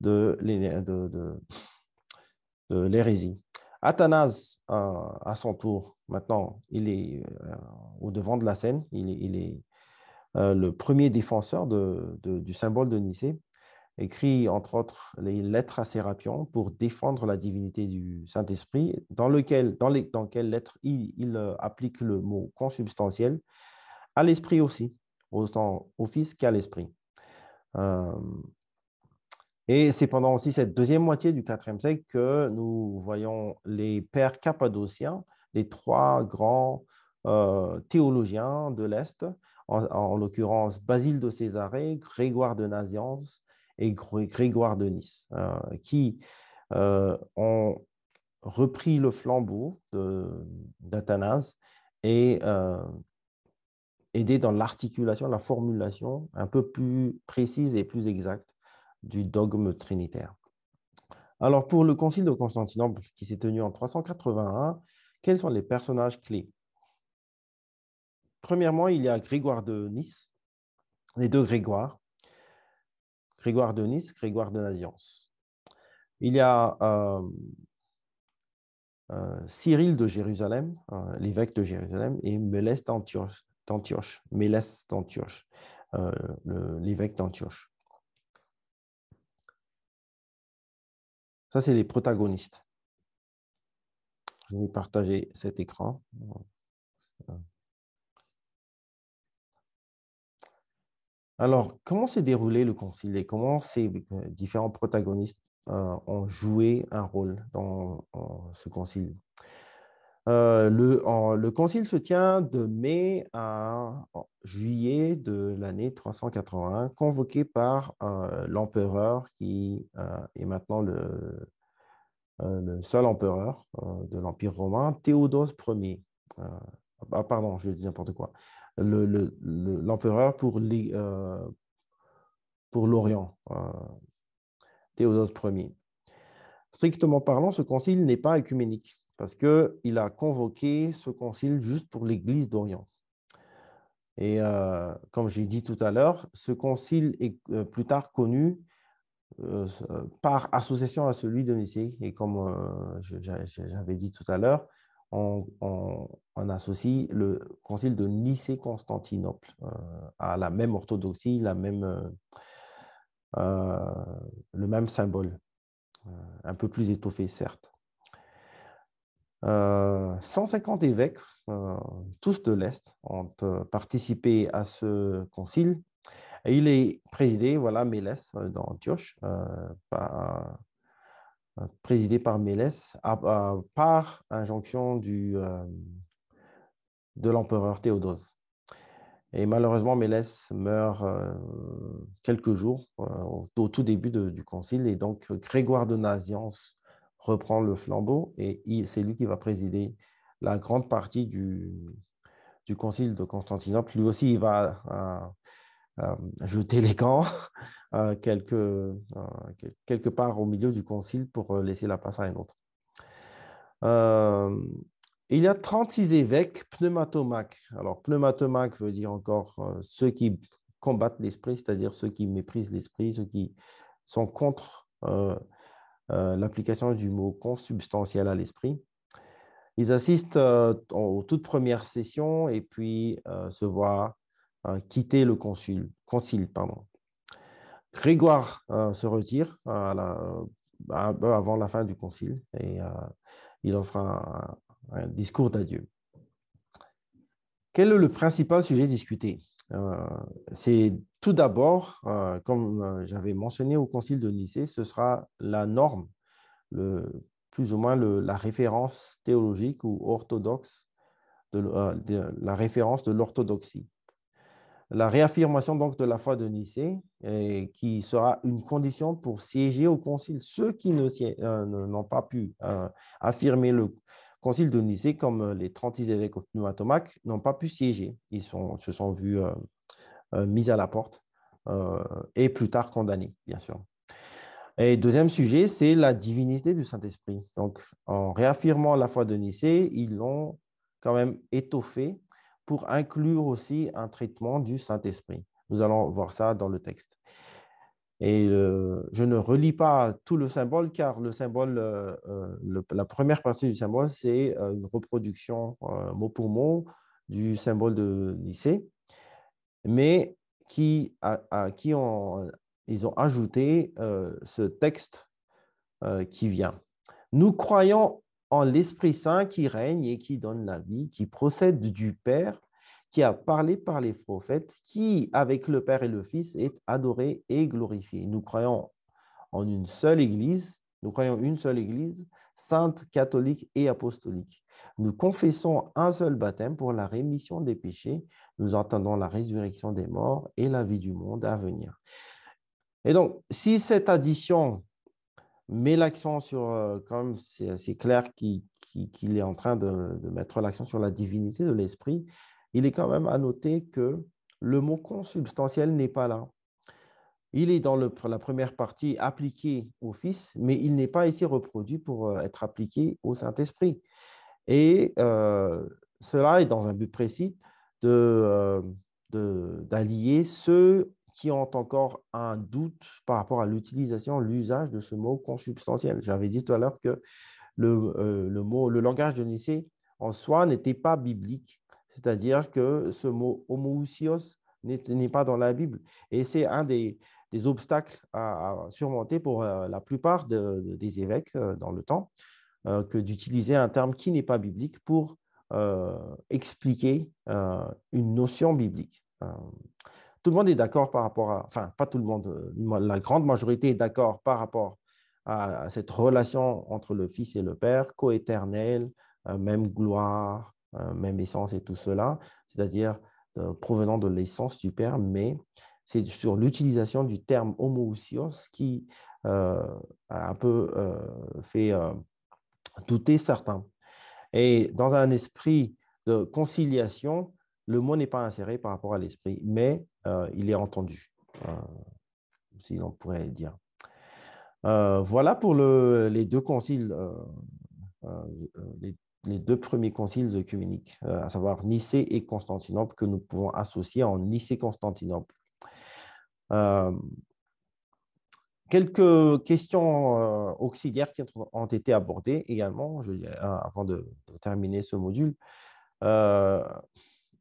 Speaker 1: de, l'hérésie. Athanase, à son tour, maintenant, il est au devant de la scène. Il est, le premier défenseur du symbole de Nicée écrit entre autres les lettres à Sérapion pour défendre la divinité du Saint-Esprit, dans, lequel, dans, dans quelles lettres il, euh, applique le mot consubstantiel à l'Esprit aussi, autant au Fils qu'à l'Esprit. Euh, et c'est pendant aussi cette deuxième moitié du IVe siècle que nous voyons les pères cappadociens, les trois grands euh, théologiens de l'Est, en, en l'occurrence Basile de Césarée, Grégoire de Nazianze et Grégoire de Nice, euh, qui euh, ont repris le flambeau d'Athanase et euh, aidé dans l'articulation, la formulation un peu plus précise et plus exacte du dogme trinitaire. Alors, pour le concile de Constantinople qui s'est tenu en 381, quels sont les personnages clés? Premièrement, il y a Grégoire de Nice, les deux Grégoire, Grégoire de Nice, Grégoire de Naziance. Il y a euh, euh, Cyril de Jérusalem, euh, l'évêque de Jérusalem, et Mélès d'Antioche, Mélès d'Antioche, l'évêque d'Antioche. Ça, c'est les protagonistes. Je vais partager cet écran. Alors, comment s'est déroulé le concile et comment ces euh, différents protagonistes euh, ont joué un rôle dans ce concile euh, le, concile se tient de mai à juillet de l'année 381, convoqué par l'empereur qui est maintenant le, le seul empereur de l'Empire romain, Théodose Ier. Ah, pardon, je dis n'importe quoi l'empereur pour euh, l'Orient, euh, Théodose Ier. Strictement parlant, ce concile n'est pas écuménique parce qu'il a convoqué ce concile juste pour l'Église d'Orient. Et euh, comme j'ai dit tout à l'heure, ce concile est plus tard connu par association à celui de Nicée. Et comme j'avais dit tout à l'heure, on, associe le concile de Nicée-Constantinople euh, à la même orthodoxie, la même, euh, euh, le même symbole, un peu plus étoffé, certes. 150 évêques, tous de l'Est, ont participé à ce concile. Il est présidé, voilà, Mélès d'Antioche, par présidé par Mélès, par injonction du, euh, de l'empereur Théodose. Et malheureusement, Mélès meurt euh, quelques jours euh, au, tout début du concile, et donc Grégoire de Naziance reprend le flambeau, et c'est lui qui va présider la grande partie du, du concile de Constantinople. Lui aussi, il va euh, jeter les camps euh, quelque, euh, quelque part au milieu du concile pour laisser la place à un autre. il y a 36 évêques pneumatomaques. Alors, pneumatomaques veut dire encore ceux qui combattent l'esprit, c'est-à-dire ceux qui méprisent l'esprit, ceux qui sont contre l'application du mot consubstantiel à l'esprit. Ils assistent aux toutes premières sessions et puis se voient quitter le concile. concile pardon. Grégoire euh, se retire euh, avant la fin du concile et euh, il offre un, discours d'adieu. Quel est le principal sujet discuté? C'est tout d'abord, comme j'avais mentionné au concile de Nicée, ce sera la norme, plus ou moins la référence théologique ou orthodoxe, la référence de l'orthodoxie la réaffirmation donc de la foi de Nicée, qui sera une condition pour siéger au concile. Ceux qui euh, n'ont pas pu euh, affirmer le concile de Nicée, comme euh, les 36 évêques pneumatomaques, n'ont pas pu siéger. Ils se sont vus mis à la porte et plus tard condamnés, bien sûr. Et deuxième sujet, c'est la divinité du Saint-Esprit. Donc, en réaffirmant la foi de Nicée, ils l'ont quand même étoffé pour inclure aussi un traitement du Saint-Esprit. Nous allons voir ça dans le texte. Et je ne relis pas tout le symbole car le symbole, la première partie du symbole, c'est une reproduction mot pour mot du symbole de Nicée, mais qui, à, qui ils ont ajouté ce texte qui vient. Nous croyons en l'Esprit Saint qui règne et qui donne la vie, qui procède du Père, qui a parlé par les prophètes, qui, avec le Père et le Fils, est adoré et glorifié. Nous croyons en une seule Église, nous croyons une seule Église, sainte, catholique et apostolique. Nous confessons un seul baptême pour la rémission des péchés. Nous entendons la résurrection des morts et la vie du monde à venir. Et donc, si cette addition met l'accent sur, euh, comme c'est clair qu'il est en train de, mettre l'accent sur la divinité de l'esprit, il est quand même à noter que le mot consubstantiel n'est pas là. Il est dans la première partie appliqué au Fils, mais il n'est pas ici reproduit pour euh, être appliqué au Saint-Esprit. Et euh, cela est dans un but précis d'allier de, ceux qui ont encore un doute par rapport à l'utilisation, l'usage de ce mot consubstantiel. J'avais dit tout à l'heure que le, euh, le, mot, le langage de Nicée en soi n'était pas biblique, c'est-à-dire que ce mot homoousios n'est pas dans la Bible. Et c'est un des, des, obstacles à, surmonter pour euh, la plupart des évêques euh, dans le temps, que d'utiliser un terme qui n'est pas biblique pour expliquer une notion biblique tout le monde est d'accord par rapport à, enfin, pas tout le monde, euh, la grande majorité est d'accord par rapport à, cette relation entre le Fils et le Père, coéternel, euh, même gloire, euh, même essence et tout cela, c'est-à-dire provenant de l'essence du Père, mais c'est sur l'utilisation du terme homoousios qui a un peu fait douter certains. Et dans un esprit de conciliation, le mot n'est pas inséré par rapport à l'esprit, mais euh, il est entendu, euh, si l'on pourrait dire. Euh, voilà pour les deux conciles, les, deux premiers conciles œcuméniques, à savoir Nicée et Constantinople, que nous pouvons associer en Nicée-Constantinople. quelques questions auxiliaires qui ont été abordées également, avant de, terminer ce module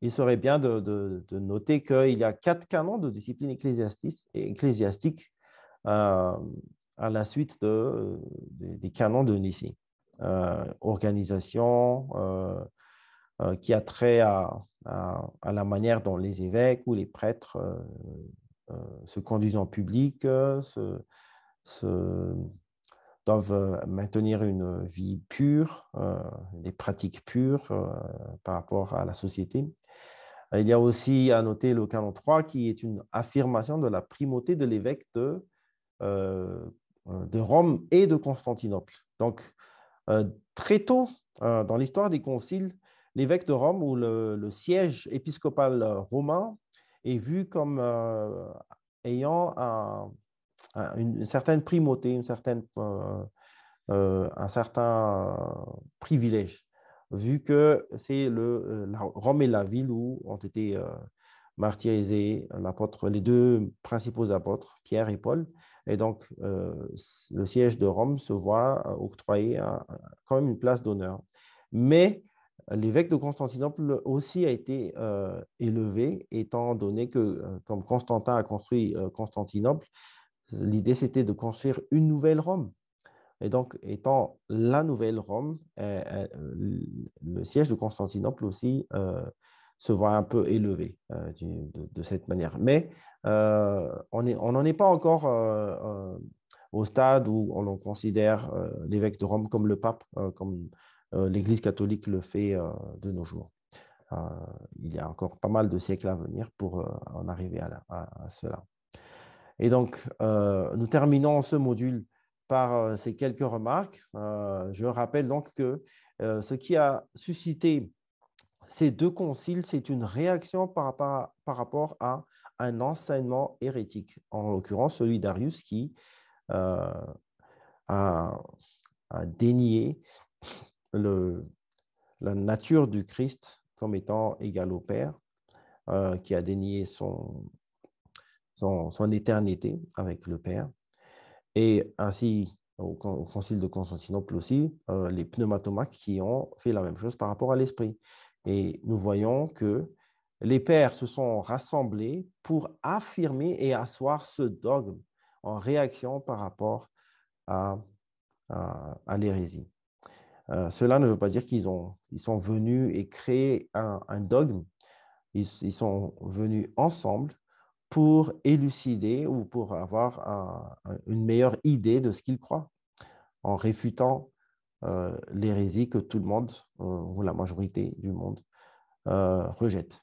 Speaker 1: il serait bien de, noter qu'il y a quatre canons de discipline ecclésiastique, euh, à la suite des canons de Nicée. Euh, organisation euh, qui a trait à, la manière dont les évêques ou les prêtres se conduisent en public, se, doivent maintenir une vie pure, des pratiques pures par rapport à la société. Il y a aussi à noter le canon 3 qui est une affirmation de la primauté de l'évêque de, euh, de Rome et de Constantinople. Donc, euh, très tôt euh, dans l'histoire des conciles, l'évêque de Rome ou le, siège épiscopal romain est vu comme ayant une certaine primauté, une certaine, un certain privilège vu que c'est le, euh, Rome et la ville où ont été euh, martyrisés les deux principaux apôtres, Pierre et Paul. Et donc, euh, le siège de Rome se voit octroyer quand même une place d'honneur. Mais l'évêque de Constantinople aussi a été élevé, étant donné que, comme Constantin a construit Constantinople, l'idée c'était de construire une nouvelle Rome. Et donc, étant la nouvelle Rome, euh, euh, le siège de Constantinople aussi euh, se voit un peu élevé de, cette manière. Mais on n'en est pas encore au stade où on considère l'évêque de Rome comme le pape, comme l'Église catholique le fait de nos jours. il y a encore pas mal de siècles à venir pour en arriver à cela. Et donc, nous terminons ce module par euh, ces quelques remarques. Euh, je rappelle donc que euh, ce qui a suscité ces deux conciles, c'est une réaction par rapport, à, un enseignement hérétique, en l'occurrence celui d'Arius qui a, dénié la nature du Christ comme étant égale au Père, qui a dénié son, son, son éternité avec le Père. Et ainsi, au, concile de Constantinople aussi, euh, les pneumatomaques qui ont fait la même chose par rapport à l'esprit. Et nous voyons que les pères se sont rassemblés pour affirmer et asseoir ce dogme en réaction par rapport à, à, l'hérésie. Euh, cela ne veut pas dire qu'ils ils sont venus et créé un, dogme. Ils, sont venus ensemble pour élucider ou pour avoir une meilleure idée de ce qu'ils croient, en réfutant euh, l'hérésie que tout le monde, euh, ou la majorité du monde, euh, rejette.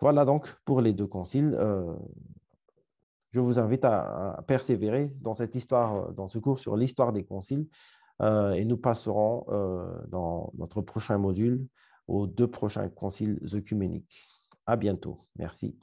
Speaker 1: Voilà donc pour les deux conciles. je vous invite à, persévérer dans cette histoire, dans ce cours sur l'histoire des conciles, et nous passerons dans notre prochain module aux deux prochains conciles œcuméniques. À bientôt. Merci.